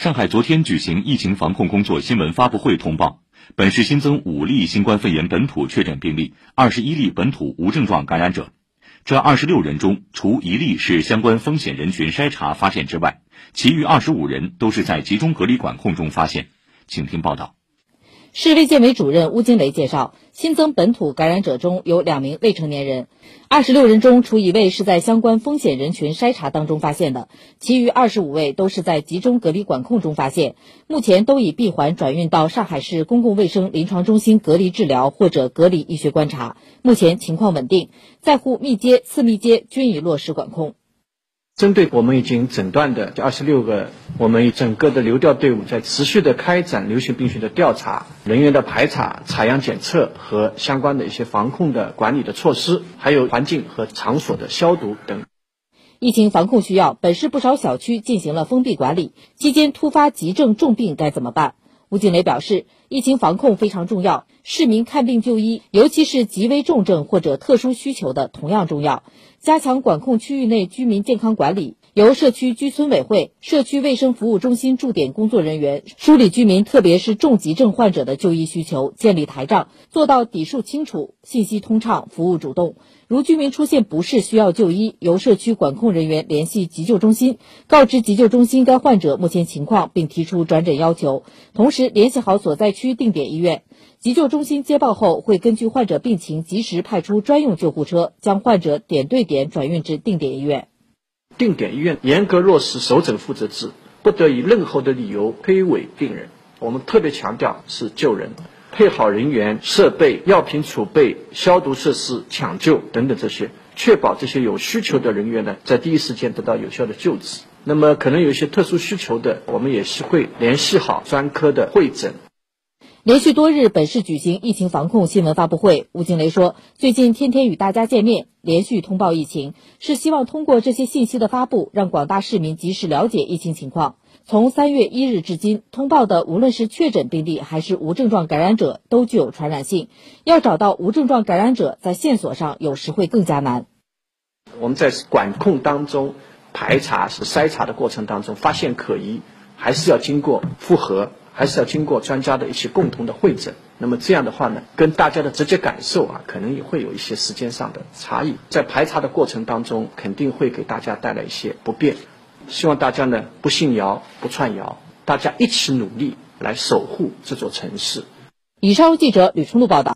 上海昨天举行疫情防控工作新闻发布会，通报本市新增五例新冠肺炎本土确诊病例，二十一例本土无症状感染者。这二十六人中，除一例是相关风险人群筛查发现之外，其余二十五人都是在集中隔离管控中发现。请听报道。市卫健委主任邬金雷介绍，新增本土感染者中有两名未成年人，二十六人中，除一位是在相关风险人群筛查当中发现的，其余二十五位都是在集中隔离管控中发现，目前都已闭环转运到上海市公共卫生临床中心隔离治疗或者隔离医学观察，目前情况稳定，在沪密接、次密接均已落实管控。针对我们已经诊断的这二十六个，我们整个的流调队伍在持续的开展流行病学的调查、人员的排查、采样检测和相关的一些防控的管理的措施，还有环境和场所的消毒等。疫情防控需要，本市不少小区进行了封闭管理，期间突发急症重病该怎么办？吴静雷表示，疫情防控非常重要，市民看病就医，尤其是极危重症或者特殊需求的同样重要。加强管控区域内居民健康管理，由社区居村委会、社区卫生服务中心驻点工作人员梳理居民，特别是重疾症患者的就医需求，建立台账，做到底数清楚、信息通畅、服务主动。如居民出现不适需要就医，由社区管控人员联系急救中心，告知急救中心该患者目前情况，并提出转诊要求，同时联系好所在区定点医院。急救中心接报后，会根据患者病情及时派出专用救护车，将患者点对点转运至定点医院。定点医院严格落实首诊负责制，不得以任何的理由推诿病人。我们特别强调是救人，配好人员、设备、药品储备、消毒设施、抢救等等这些，确保这些有需求的人员呢，在第一时间得到有效的救治。那么可能有一些特殊需求的，我们也是会联系好专科的会诊。连续多日，本市举行疫情防控新闻发布会。吴静雷说：“最近天天与大家见面，连续通报疫情，是希望通过这些信息的发布，让广大市民及时了解疫情情况。从三月一日至今，通报的无论是确诊病例还是无症状感染者，都具有传染性。要找到无症状感染者，在线索上有时会更加难。我们在管控当中、排查是筛查的过程当中，发现可疑，还是要经过复核。”还是要经过专家的一些共同的会诊，那么这样的话呢，跟大家的直接感受啊，可能也会有一些时间上的差异。在排查的过程当中，肯定会给大家带来一些不便。希望大家呢不信谣、不传谣，大家一起努力来守护这座城市。以上由记者吕春露报道。